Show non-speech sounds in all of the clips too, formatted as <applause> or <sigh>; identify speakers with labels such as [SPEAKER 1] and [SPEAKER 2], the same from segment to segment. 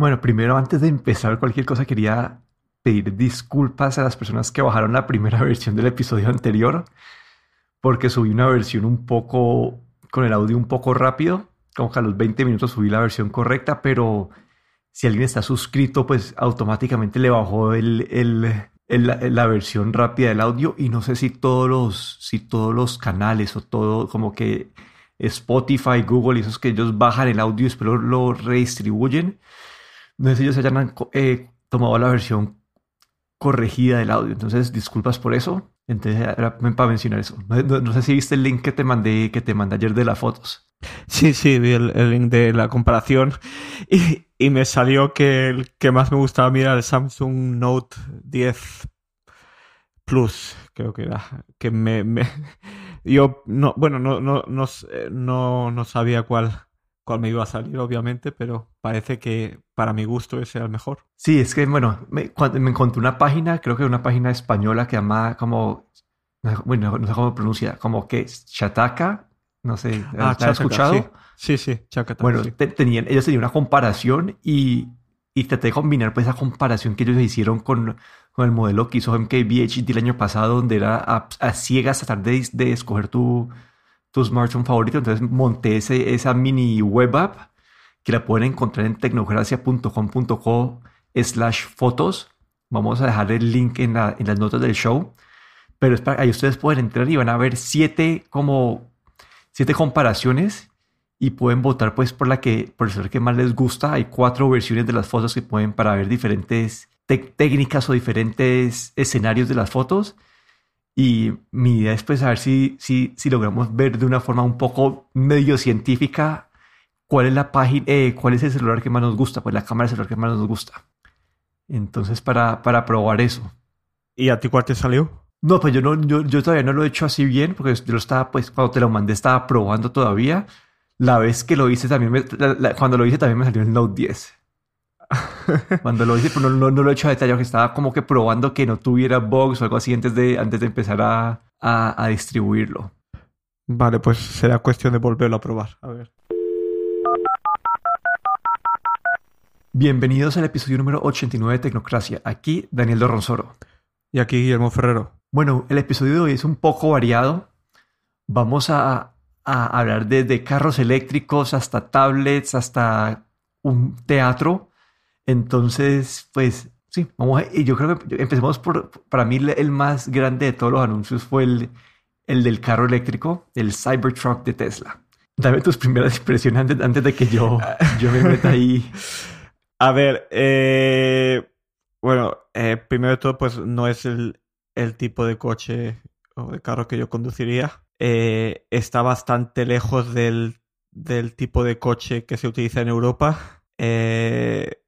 [SPEAKER 1] Bueno, primero antes de empezar cualquier cosa quería pedir disculpas a las personas que bajaron la primera <laughs> versión del episodio anterior porque subí una versión un poco con el audio un poco rápido, como que a los 20 minutos subí la versión correcta, pero si alguien está suscrito, pues automáticamente le bajó el, la versión rápida del audio y no sé si todos los, si todos los canales o todo como que Spotify, Google y esos que ellos bajan el audio y después lo, redistribuyen. No sé si ellos hayan eh, tomado la versión corregida del audio. Entonces, disculpas por eso. Entonces, era para mencionar eso. No, sé si viste el link que te mandé, que te mandé ayer de las fotos.
[SPEAKER 2] Sí, sí, vi el, link de la comparación y, y, me salió que el que más me gustaba mirar el Samsung Note 10 Plus, creo que era. Que me, me <laughs> yo no, bueno, no, no, no, no, no sabía cuál, cuál me iba a salir, obviamente, pero parece que para mi gusto ese era el mejor.
[SPEAKER 1] Sí, es que, bueno, me, cuando me encontré una página, creo que una página española que llama como, bueno, no sé cómo pronuncia, como que Chataka, no sé, ah, ¿has escuchado?
[SPEAKER 2] Sí, sí, sí
[SPEAKER 1] Bueno, tenían, ellos tenían una comparación y, y traté de combinar pues esa comparación que ellos hicieron con, con el modelo que hizo MKBHD el año pasado, donde era a, ciegas tratar de, de escoger tu, tu smartphone favorito. Entonces monté ese, esa mini web app que la pueden encontrar en tecnocracia.com.co slash fotos. Vamos a dejar el link en, la, en, las notas del show. Pero es para, ahí ustedes pueden entrar y van a ver siete como siete comparaciones y pueden votar pues por la que por el que más les gusta. Hay cuatro versiones de las fotos que pueden para ver diferentes técnicas o diferentes escenarios de las fotos. Y mi idea es pues saber si, si, si logramos ver de una forma un poco medio científica cuál es la página, eh, cuál es el celular que más nos gusta, pues la cámara del celular que más nos gusta. Entonces, para, para probar eso.
[SPEAKER 2] ¿Y a ti cuál te salió?
[SPEAKER 1] No, pues yo, no, yo, yo, todavía no lo he hecho así bien, porque yo lo estaba, pues cuando te lo mandé estaba probando todavía. La vez que lo hice también, cuando lo hice también me salió el Note 10. <laughs> Cuando lo hice, pero pues, no, no, lo he hecho a detalle, que estaba como que probando que no tuviera bugs o algo así antes de, antes de empezar a, a, distribuirlo.
[SPEAKER 2] Vale, pues será cuestión de volverlo a probar. A ver.
[SPEAKER 1] Bienvenidos al episodio número 89 de Tecnocracia. Aquí Daniel Dorronsoro.
[SPEAKER 2] Y aquí Guillermo Ferrero.
[SPEAKER 1] Bueno, el episodio de hoy es un poco variado. Vamos a, a hablar desde carros eléctricos hasta tablets, hasta un teatro entonces, pues sí, vamos a, y yo creo que empecemos por, para mí el más grande de todos los anuncios fue el, el del carro eléctrico, el Cybertruck de Tesla. Dame tus primeras impresiones antes, antes de que yo, yo me meta ahí. <laughs>
[SPEAKER 2] A ver, eh, bueno, eh, primero de todo, pues no es el, el, tipo de coche o de carro que yo conduciría. Eh, está bastante lejos del, del, tipo de coche que se utiliza en Europa. Eh,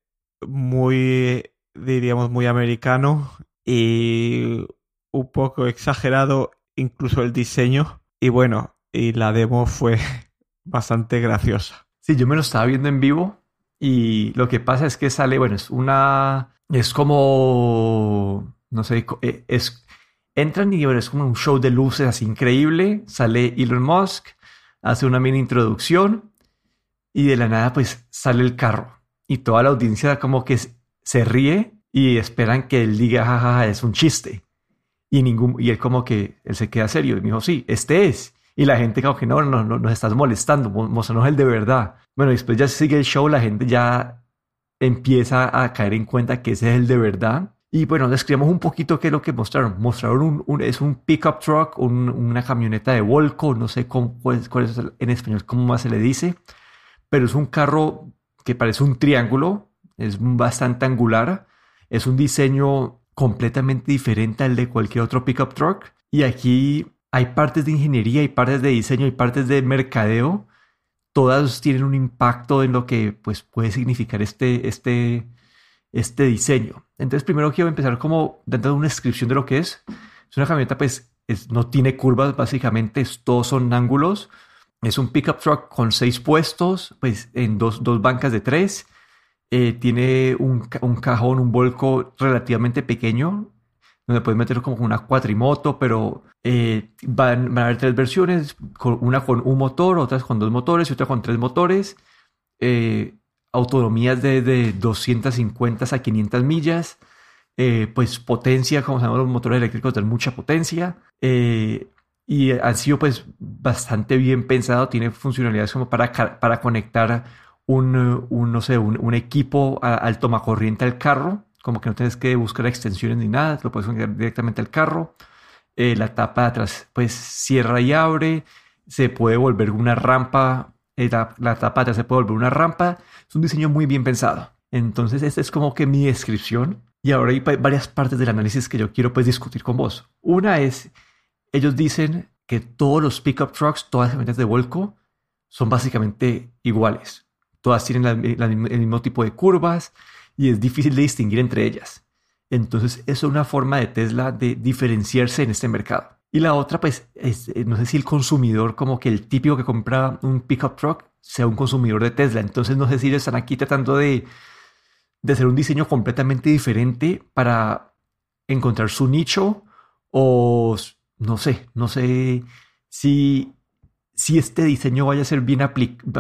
[SPEAKER 2] muy, diríamos, muy americano y un poco exagerado incluso el diseño. Y bueno, y la demo fue <laughs> bastante graciosa.
[SPEAKER 1] Sí, yo me lo estaba viendo en vivo y lo que pasa es que sale, bueno, es una, es como, no sé, eh, es, entran y bueno, es como un show de luces así increíble, sale Elon Musk, hace una mini introducción y de la nada pues sale el carro y toda la audiencia como que se ríe y esperan que él diga, jajaja, es un chiste. Y, ningún, y él como que, él se queda serio y me dijo, sí, este es. Y la gente como que no, no, no, nos estás molestando, mostrarnos el de verdad. Bueno, después ya sigue el show, la gente ya empieza a caer en cuenta que ese es el de verdad. Y bueno, describamos un poquito qué es lo que mostraron. Mostraron un, es un pickup truck, una camioneta de Volco, no sé cómo, cuál, cuál, es en español, cómo más se le dice, pero es un carro que parece un triángulo, es bastante angular, es un diseño completamente diferente al de cualquier otro pickup truck. Y aquí hay partes de ingeniería, hay partes de diseño, hay partes de mercadeo. Todas tienen un impacto en lo que pues, puede significar este, este, este diseño. Entonces, primero quiero empezar como dando una descripción de lo que es. Es una camioneta, pues, no tiene curvas, básicamente, todos son ángulos. Es un pickup truck con seis puestos, pues en dos, dos bancas de tres. Eh, tiene un, un, cajón, un volco relativamente pequeño, donde puedes meter como una cuatrimoto, pero eh, van, a haber tres versiones, una con un motor, otras con dos motores y otra con tres motores. Eh, autonomías de, de 250 a 500 millas, eh, pues potencia, como sabemos los motores eléctricos tienen mucha potencia y han sido pues bastante bien pensados, tiene funcionalidades como para, para conectar un, no sé, un, equipo al tomacorriente al carro, como que no tienes que buscar extensiones ni nada, lo puedes conectar directamente al carro. Eh, la tapa de atrás pues cierra y abre, se puede volver una rampa, la, la tapa de atrás se puede volver una rampa, es un diseño muy bien pensado. Entonces, esta es como que mi descripción y ahora hay varias partes del análisis que yo quiero pues discutir con vos. Una es, ellos dicen que todos los pickup trucks, todas las camionetas de Volco, son básicamente iguales. Todas tienen el mismo tipo de curvas y es difícil de distinguir entre ellas. Entonces, eso es una forma de Tesla de diferenciarse en este mercado. Y la otra, pues, es, eh, no sé si el consumidor, como que el típico que compra un pickup truck, sea un consumidor de Tesla. Entonces, no sé si ellos están aquí tratando de de hacer un diseño completamente diferente para encontrar su nicho o no sé, no sé si, si este diseño vaya a ser bien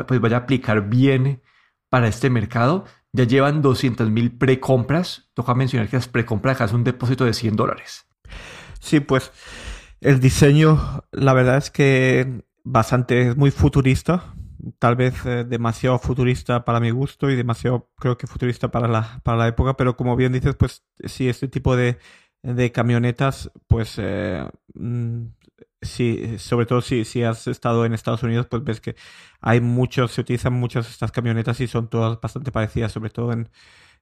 [SPEAKER 1] pues vaya a aplicar bien para este mercado. Ya llevan 200 mil precompras. Toca mencionar que las precompras es un depósito de 100 dólares.
[SPEAKER 2] Sí, pues el diseño, la verdad es que bastante, es muy futurista tal vez eh, demasiado futurista para mi gusto y demasiado creo que futurista para la, para la época, pero como bien dices, pues sí, este tipo de, de camionetas, pues eh, mm, sí, sobre todo si, si has estado en Estados Unidos, pues ves que hay muchos, se utilizan muchas estas camionetas y son todas bastante parecidas, sobre todo en,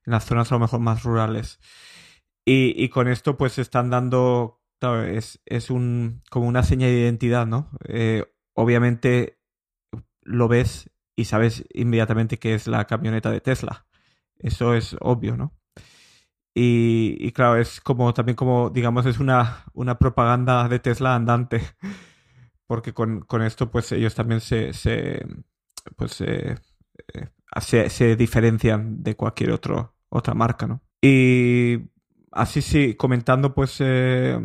[SPEAKER 2] en las zonas a lo mejor más rurales. Y, y con esto pues están dando, es, es un, como una seña de identidad, ¿no? Eh, obviamente lo ves y sabes inmediatamente que es la camioneta de Tesla. Eso es obvio, ¿no? Y, claro, es como también como, digamos, es una, una propaganda de Tesla andante. <laughs> Porque con, esto, pues ellos también se, se pues eh, se, diferencian de cualquier otro, otra marca, ¿no? Y así sí, comentando pues eh,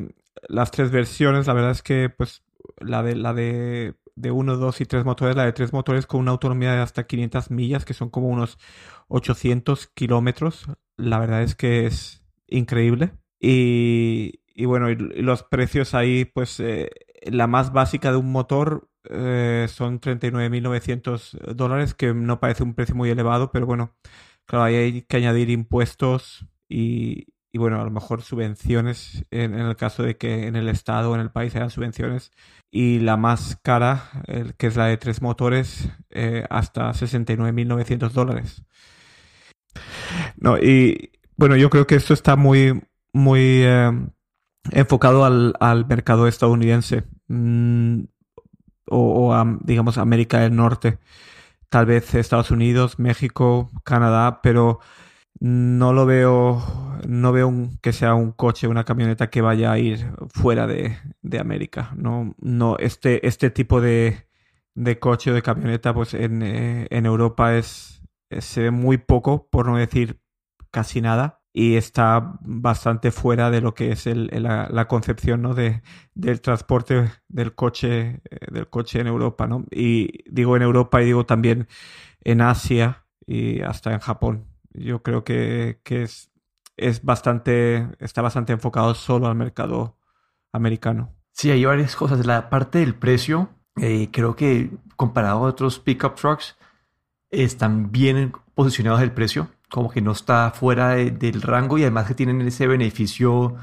[SPEAKER 2] las tres versiones, la verdad es que pues la de la de de 1, 2 y 3 motores, la de 3 motores con una autonomía de hasta 500 millas, que son como unos 800 kilómetros. La verdad es que es increíble. Y, y bueno, los precios ahí, pues eh, la más básica de un motor eh, son 39.900 dólares, que no parece un precio muy elevado, pero bueno, claro, ahí hay que añadir impuestos y, y bueno, a lo mejor subvenciones en, el caso de que en el estado o en el país haya subvenciones y la más cara, que es la de tres motores, eh, hasta 69.900 dólares. No, y bueno, yo creo que esto está muy, muy eh, enfocado al, al, mercado estadounidense mm, o, a, digamos, América del Norte. Tal vez Estados Unidos, México, Canadá, pero no lo veo, no veo que sea un coche, una camioneta que vaya a ir fuera de, América. No, no, este, este tipo de, de coche o de camioneta, pues en, eh, Europa es, se ve muy poco, por no decir casi nada, y está bastante fuera de lo que es la, concepción ¿no? de, del transporte del coche, eh, del coche en Europa, ¿no? Y digo en Europa y digo también en Asia y hasta en Japón yo creo que, es, es bastante, está bastante enfocado solo al mercado americano.
[SPEAKER 1] Sí, hay varias cosas. La parte del precio, eh, creo que comparado a otros pickup trucks, están bien posicionados el precio, como que no está fuera del rango y además que tienen ese beneficio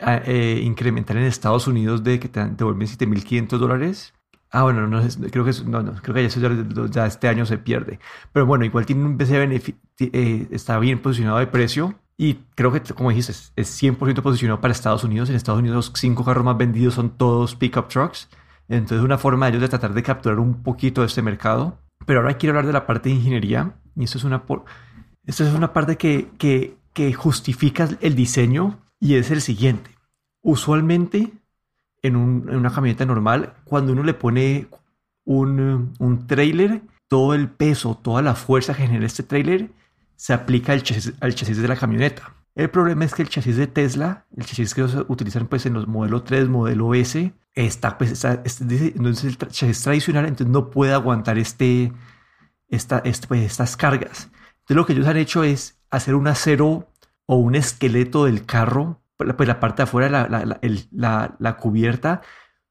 [SPEAKER 1] ah, eh, incremental en Estados Unidos de que te devuelven 7.500 dólares Ah, bueno, no, creo que no, no, creo que ya, este año se pierde. Pero bueno, igual tiene un beneficio, eh, está bien posicionado de precio y creo que, como dijiste, es 100% posicionado para Estados Unidos. En Estados Unidos los cinco carros más vendidos son todos pickup trucks. Entonces una forma de ellos de tratar de capturar un poquito de este mercado. Pero ahora quiero hablar de la parte de ingeniería y esto es una, esto es una parte que, que, que justifica el diseño y es el siguiente. Usualmente en, una camioneta normal, cuando uno le pone un, un trailer, todo el peso, toda la fuerza que genera este trailer se aplica al chasis, al chasis de la camioneta. El problema es que el chasis de Tesla, el chasis que se utilizan pues en los modelos 3, modelo S, está pues está, entonces el chasis tradicional entonces no puede aguantar este, esta, este, pues, estas cargas. Entonces lo que ellos han hecho es hacer un acero o un esqueleto del carro, pues la parte de afuera, la, la, la, cubierta,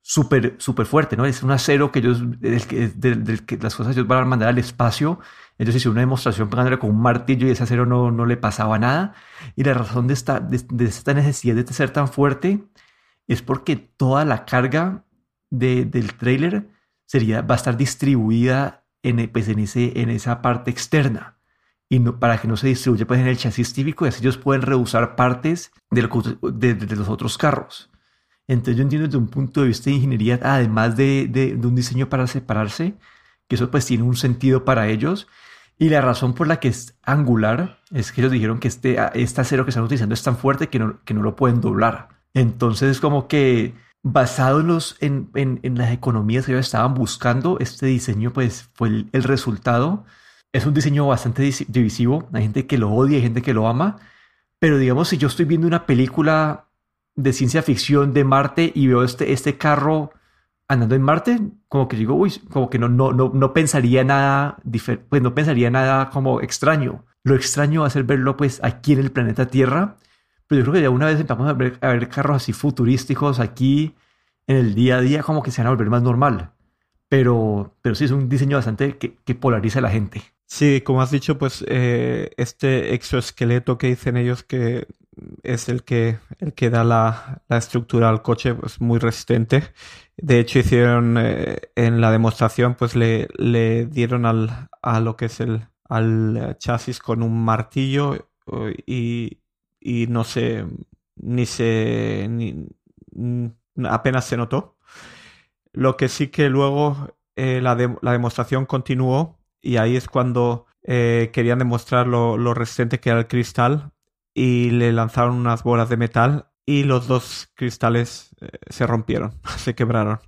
[SPEAKER 1] súper súper fuerte, ¿no? Es un acero que ellos, del, que las cosas ellos van a mandar al espacio. Ellos hicieron una demostración pegándole con un martillo y ese acero no, no le pasaba nada. Y la razón de esta, de, esta necesidad de ser tan fuerte es porque toda la carga del trailer sería, va a estar distribuida en, pues, en, ese, en esa parte externa y no, para que no se distribuya pues, en el chasis típico y así ellos pueden reusar partes de, de, los otros carros. Entonces yo entiendo desde un punto de vista de ingeniería, además de, de, un diseño para separarse, que eso pues tiene un sentido para ellos. Y la razón por la que es angular es que ellos dijeron que este, este acero que están utilizando es tan fuerte que no, que no lo pueden doblar. Entonces es como que basado en, los, en, en, en, las economías que ellos estaban buscando, este diseño pues fue el, el resultado es un diseño bastante divisivo. Hay gente que lo odia, hay gente que lo ama. Pero digamos, si yo estoy viendo una película de ciencia ficción de Marte y veo este, este carro andando en Marte, como que digo, uy, como que no, no, no, no pensaría nada, pues no pensaría nada como extraño. Lo extraño va a ser verlo pues aquí en el planeta Tierra. Pero yo creo que ya una vez empezamos a ver, a ver carros así futurísticos aquí en el día a día, como que se van a volver más normal. Pero, pero sí es un diseño bastante que, que polariza a la gente.
[SPEAKER 2] Sí, como has dicho, pues eh, este exoesqueleto que dicen ellos que es el que, el que da la, estructura al coche, pues muy resistente. De hecho, hicieron eh, en la demostración, pues le, le dieron al, a lo que es el al chasis con un martillo y, y no sé, ni se, ni, apenas se notó. Lo que sí que luego eh, la, demostración continuó y ahí es cuando eh, querían demostrar lo, resistente que era el cristal y le lanzaron unas bolas de metal y los dos cristales eh, se rompieron, <laughs> se quebraron.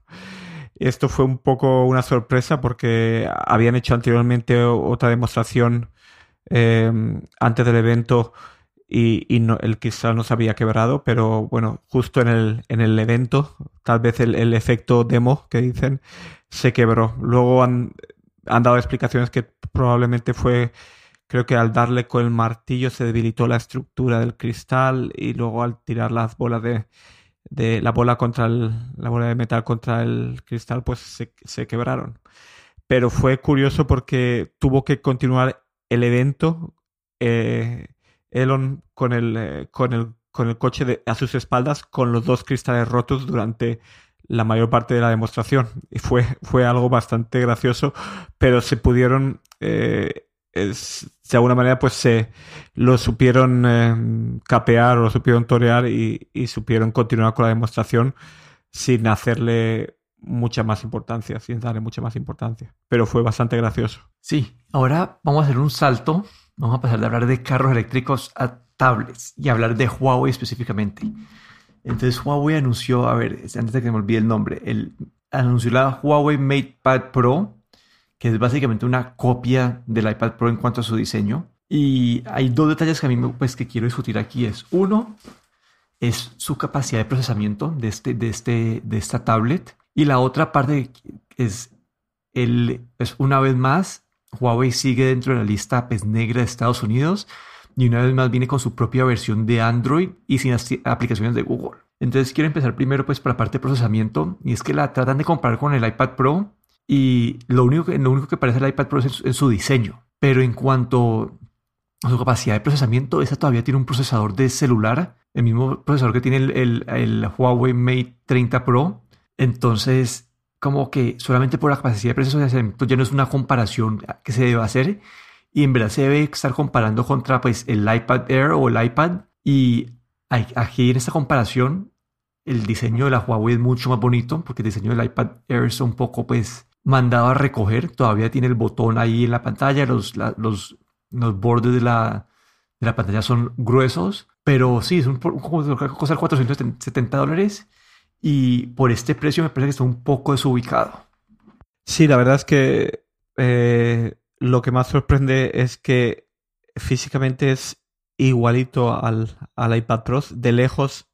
[SPEAKER 2] Esto fue un poco una sorpresa porque habían hecho anteriormente otra demostración em, antes del evento y, el cristal no se había quebrado, pero bueno, justo en el, en el evento, tal vez el, el efecto demo que dicen, se quebró. Luego han, han dado explicaciones que probablemente fue, creo que al darle con el martillo se debilitó la estructura del cristal y luego al tirar las bolas de, de la bola contra el, la bola de metal contra el cristal, pues se, se quebraron. Pero fue curioso porque tuvo que continuar el evento. Eh, Elon con el, eh, con el, con el coche a sus espaldas con los dos cristales rotos durante la mayor parte de la demostración. Y fue, fue algo bastante gracioso, pero se pudieron, eh, de alguna manera, pues se lo supieron eh, capear o lo supieron torear y, supieron continuar con la demostración sin hacerle mucha más importancia, sin darle mucha más importancia. Pero fue bastante gracioso.
[SPEAKER 1] Sí, ahora vamos a hacer un salto. Vamos a pasar de hablar de carros eléctricos a tablets y hablar de Huawei específicamente. Entonces Huawei anunció, a ver, antes de que me olvide el nombre, el, anunció la Huawei MatePad Pro, que es básicamente una copia del iPad Pro en cuanto a su diseño. Y hay dos detalles que a mí pues, que quiero discutir aquí. Es uno, es su capacidad de procesamiento de, este, de, este, de esta tablet. Y la otra parte es, el, es una vez más, Huawei sigue dentro de la lista pues, negra de Estados Unidos y una vez más viene con su propia versión de Android y sin aplicaciones de Google. Entonces quiero empezar primero pues por la parte de procesamiento y es que la tratan de comparar con el iPad Pro y lo único que, lo único que parece el iPad Pro es en su, diseño. Pero en cuanto a su capacidad de procesamiento, esa todavía tiene un procesador de celular, el mismo procesador que tiene el, el, Huawei Mate 30 Pro. Entonces, como que solamente por la capacidad de procesamiento ya no es una comparación que se debe hacer, y en verdad se debe estar comparando contra pues el iPad Air o el iPad. Y aquí en esta comparación el diseño de la Huawei es mucho más bonito porque el diseño del iPad Air es un poco pues mandado a recoger, todavía tiene el botón ahí en la pantalla, los, los, los bordes de la, de la pantalla son gruesos, pero sí, es un, cosa de 470 dólares y por este precio me parece que está un poco desubicado.
[SPEAKER 2] Sí, la verdad es que eh, lo que más sorprende es que físicamente es igualito al, iPad Pro. De lejos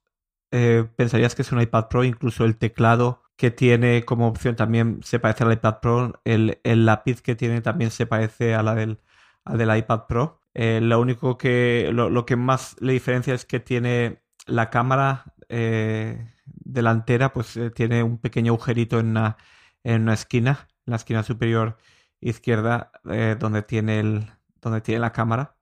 [SPEAKER 2] eh, pensarías que es un iPad Pro, incluso el teclado que tiene como opción también se parece al iPad Pro, el, lápiz que tiene también se parece a la del, del iPad Pro. Eh, lo único que, lo, que más le diferencia es que tiene la cámara delantera, pues eh, tiene un pequeño agujerito en una, en una esquina, en la esquina superior izquierda, donde, tiene el, donde tiene la cámara.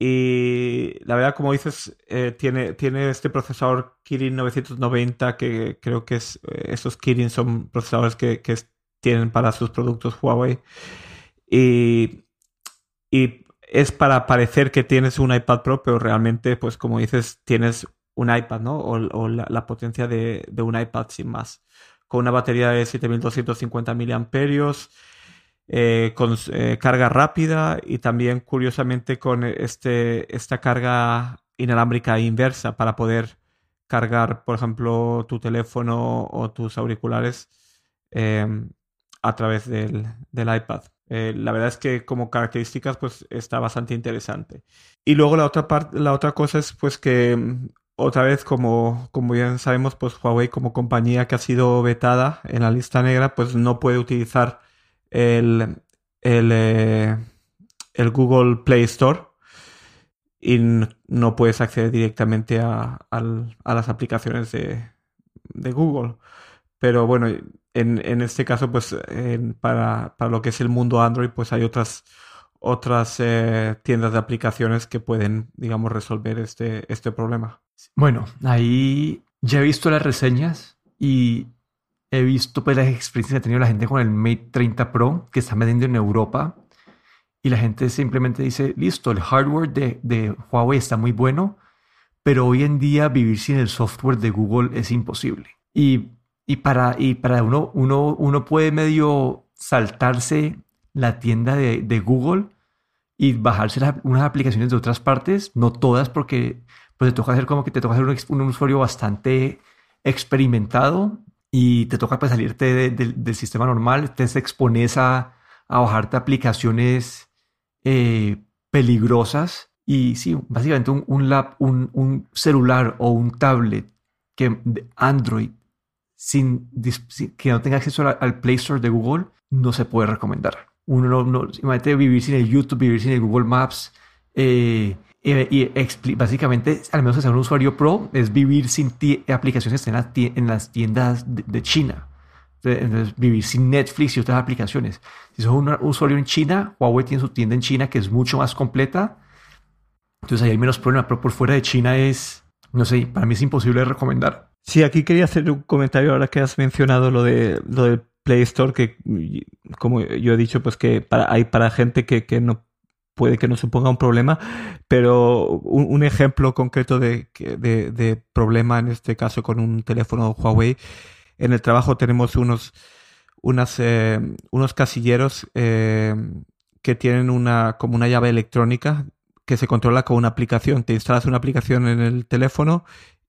[SPEAKER 2] Y la verdad, como dices, tiene, tiene este procesador Kirin 990 que creo que es, esos Kirin son procesadores que, que tienen para sus productos Huawei. Y, y es para parecer que tienes un iPad Pro, pero realmente, pues como dices, tienes un iPad, ¿no? O, la, potencia de, un iPad sin más. Con una batería de 7250 miliamperios, eh, con eh, carga rápida y también, curiosamente, con este, esta carga inalámbrica inversa para poder cargar, por ejemplo, tu teléfono o tus auriculares eh, a través del, del iPad. Eh, la verdad es que como características pues está bastante interesante. Y luego la otra parte, la otra cosa es pues que otra vez como, como bien sabemos pues Huawei como compañía que ha sido vetada en la lista negra pues no puede utilizar el, el, eh, el Google Play Store y no puedes acceder directamente a, a las aplicaciones de, de Google. Pero bueno, en, en este caso, pues para, para, lo que es el mundo Android, pues hay otras, otras eh, tiendas de aplicaciones que pueden, digamos, resolver este, este problema.
[SPEAKER 1] Bueno, ahí ya he visto las reseñas y he visto pues las experiencias que ha tenido la gente con el Mate 30 Pro que está vendiendo en Europa y la gente simplemente dice, listo, el hardware de, Huawei está muy bueno, pero hoy en día vivir sin el software de Google es imposible. Y y para, y para uno, uno, uno puede medio saltarse la tienda de, de Google y bajarse unas aplicaciones de otras partes, no todas, porque pues te toca hacer como que te toca hacer un, usuario bastante experimentado y te toca pues salirte del sistema normal, te expones a, a bajarte aplicaciones eh, peligrosas y sí, básicamente un, un, un celular o un tablet que Android sin, que no tenga acceso al, Play Store de Google, no se puede recomendar. Uno no, no imagínate vivir sin el YouTube, vivir sin el Google Maps. Eh, eh, y básicamente, al menos ser un usuario pro, es vivir sin aplicaciones en, las tiendas de, China. Entonces, vivir sin Netflix y otras aplicaciones. Si sos un usuario en China, Huawei tiene su tienda en China que es mucho más completa. Entonces ahí hay menos problema, pero por fuera de China es, no sé, para mí es imposible recomendar.
[SPEAKER 2] Sí, aquí quería hacer un comentario ahora que has mencionado lo de lo del Play Store, que como yo he dicho, pues que hay para gente que, que no puede que no suponga un problema, pero un, ejemplo concreto de, de, problema, en este caso con un teléfono Huawei, en el trabajo tenemos unos, eh, unos casilleros eh, que tienen una, como una llave electrónica que se controla con una aplicación. Te instalas una aplicación en el teléfono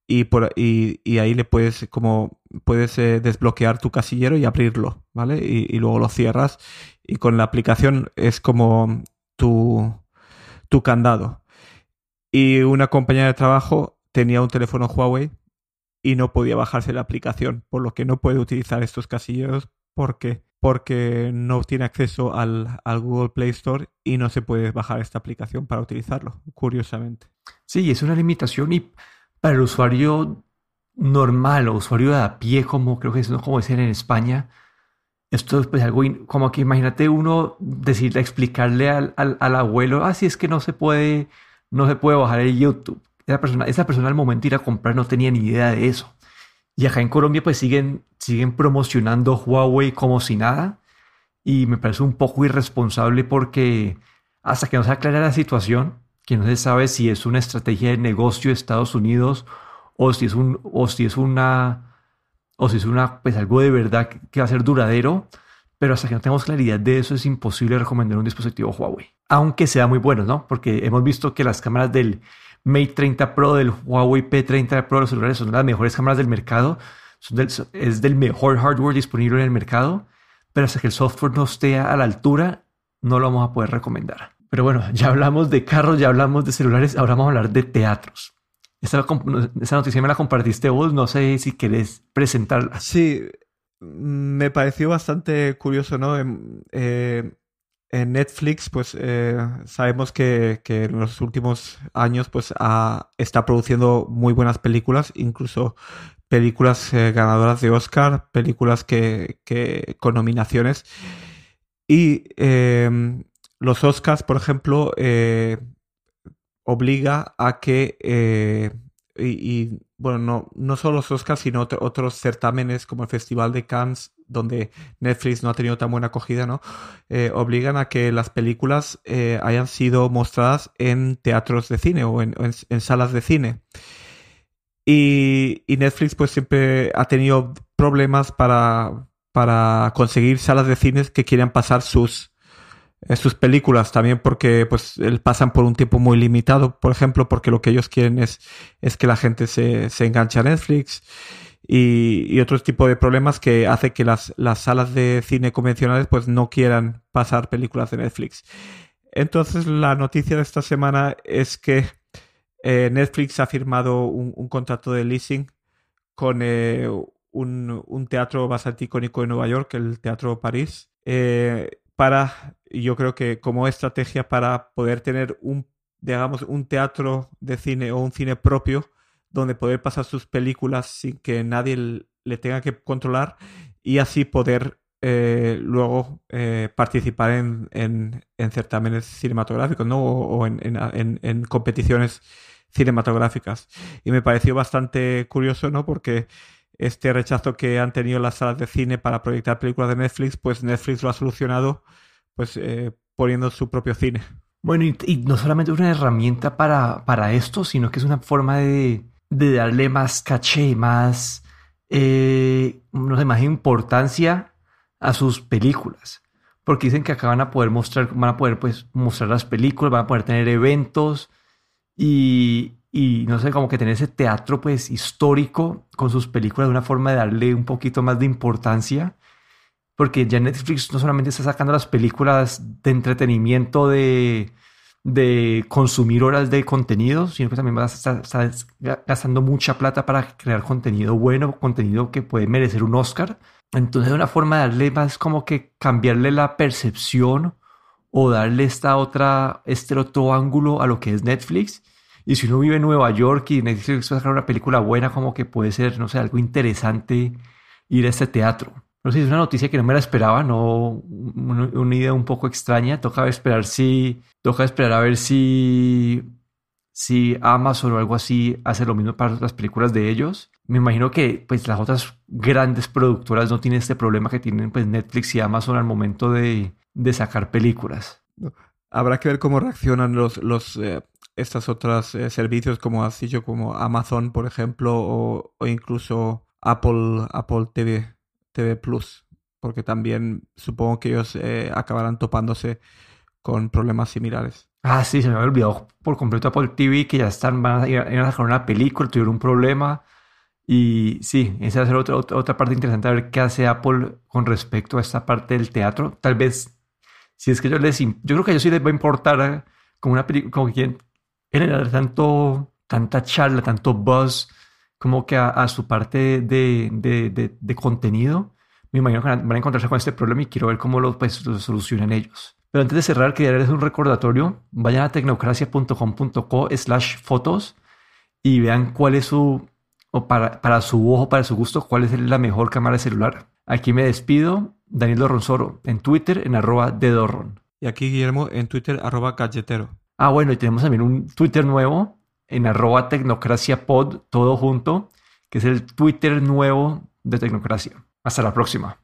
[SPEAKER 2] y, por, y, y, ahí le puedes como puedes eh, desbloquear tu casillero y abrirlo, ¿vale? Y, y, luego lo cierras y con la aplicación es como tu, tu candado. Y una compañera de trabajo tenía un teléfono Huawei y no podía bajarse la aplicación, por lo que no puede utilizar estos casilleros porque porque no tiene acceso al, al, Google Play Store y no se puede bajar esta aplicación para utilizarlo, curiosamente.
[SPEAKER 1] Sí, es una limitación y para el usuario normal o usuario de a pie, como creo que es como decir en España, esto es pues algo como que imagínate uno decirle, explicarle al, al, abuelo, ah, si es que no se puede, no se puede bajar el YouTube. Esa persona, esa persona al momento de ir a comprar no tenía ni idea de eso. Y acá en Colombia pues siguen, siguen promocionando Huawei como si nada. Y me parece un poco irresponsable porque hasta que no se aclara la situación, que no se sabe si es una estrategia de negocio de Estados Unidos o si es un o si es una o si es una pues algo de verdad que va a ser duradero, pero hasta que no tengamos claridad de eso es imposible recomendar un dispositivo Huawei, aunque sea muy bueno, ¿no? Porque hemos visto que las cámaras del Mate 30 Pro, del Huawei P30 Pro, los celulares son las mejores cámaras del mercado, es del mejor hardware disponible en el mercado, pero hasta que el software no esté a la altura, no lo vamos a poder recomendar. Pero bueno, ya hablamos de carros, ya hablamos de celulares, ahora vamos a hablar de teatros. Esta, noticia me la compartiste vos, no sé si querés presentarla.
[SPEAKER 2] Sí, me pareció bastante curioso, ¿no? Em, eh, en Netflix, pues eh, sabemos que, en los últimos años pues está produciendo muy buenas películas, incluso películas eh, ganadoras de Oscar, películas que, con nominaciones. Y los Oscars, por ejemplo, obliga a que y, bueno, no, no solo los Oscars, sino otros certámenes como el Festival de Cannes, donde Netflix no ha tenido tan buena acogida, ¿no? Eh, obligan a que las películas eh, hayan sido mostradas en teatros de cine o en, salas de cine. Y, y, Netflix pues siempre ha tenido problemas para, para conseguir salas de cine que quieran pasar sus, sus películas también porque pues pasan por un tiempo muy limitado, por ejemplo, porque lo que ellos quieren es, es que la gente se, se enganche a Netflix y, y otro tipo de problemas que hace que las, las salas de cine convencionales pues no quieran pasar películas de Netflix. Entonces la noticia de esta semana es que eh, Netflix ha firmado un, contrato de leasing con eh, un, un, teatro bastante icónico de Nueva York, el Teatro París, eh, para yo creo que como estrategia para poder tener un, digamos, un teatro de cine o un cine propio donde poder pasar sus películas sin que nadie le tenga que controlar y así poder eh, luego eh, participar en, en, certámenes cinematográficos ¿no? o, en, en, competiciones cinematográficas. Y me pareció bastante curioso, ¿no? Porque este rechazo que han tenido las salas de cine para proyectar películas de Netflix, pues Netflix lo ha solucionado pues eh, poniendo su propio cine.
[SPEAKER 1] Bueno, y, no solamente una herramienta para, para, esto, sino que es una forma de, de darle más caché, más, eh, no sé, más importancia a sus películas. Porque dicen que acá van a poder mostrar, van a poder pues mostrar las películas, van a poder tener eventos y, y no sé, como que tener ese teatro pues histórico con sus películas de una forma de darle un poquito más de importancia porque ya Netflix no solamente está sacando las películas de entretenimiento de, de consumir horas de contenido, sino que también va a estar, gastando mucha plata para crear contenido bueno, contenido que puede merecer un Oscar. Entonces, una forma de darle más como que cambiarle la percepción o darle esta otra, este otro ángulo a lo que es Netflix. Y si uno vive en Nueva York y Netflix va a sacar una película buena, como que puede ser, no sé, algo interesante ir a este teatro. No sé, es una noticia que no me la esperaba, no una, idea un poco extraña. Toca esperar si, toca esperar a ver si, si Amazon o algo así hace lo mismo para las películas de ellos. Me imagino que pues las otras grandes productoras no tienen este problema que tienen pues Netflix y Amazon al momento de, de sacar películas.
[SPEAKER 2] Habrá que ver cómo reaccionan los, los eh, estas otras eh, servicios como has como Amazon, por ejemplo, o, o incluso Apple, Apple TV. TV Plus, porque también supongo que ellos eh, acabarán topándose con problemas similares.
[SPEAKER 1] Ah, sí, se me había olvidado por completo Apple TV que ya están, van a ir a sacar una película, tuvieron un problema. Y sí, esa va a ser otra, otra, parte interesante, a ver qué hace Apple con respecto a esta parte del teatro. Tal vez, si es que yo les... Yo creo que a ellos sí les va a importar eh, como una película, como quien generar tanto, tanta charla, tanto buzz como que a, su parte de, de, de, contenido, me imagino que van a encontrarse con este problema y quiero ver cómo lo, pues, solucionan ellos. Pero antes de cerrar, quería darles un recordatorio. Vayan a tecnocracia.com.co slash fotos y vean cuál es su, o para, para su ojo, para su gusto, cuál es la mejor cámara de celular. Aquí me despido. Daniel Dorronsoro en Twitter en arroba de Dorron.
[SPEAKER 2] Y aquí Guillermo en Twitter arroba galletero.
[SPEAKER 1] Ah, bueno, y tenemos también un Twitter nuevo en arroba tecnocraciapod, todo junto, que es el Twitter nuevo de Tecnocracia. Hasta la próxima.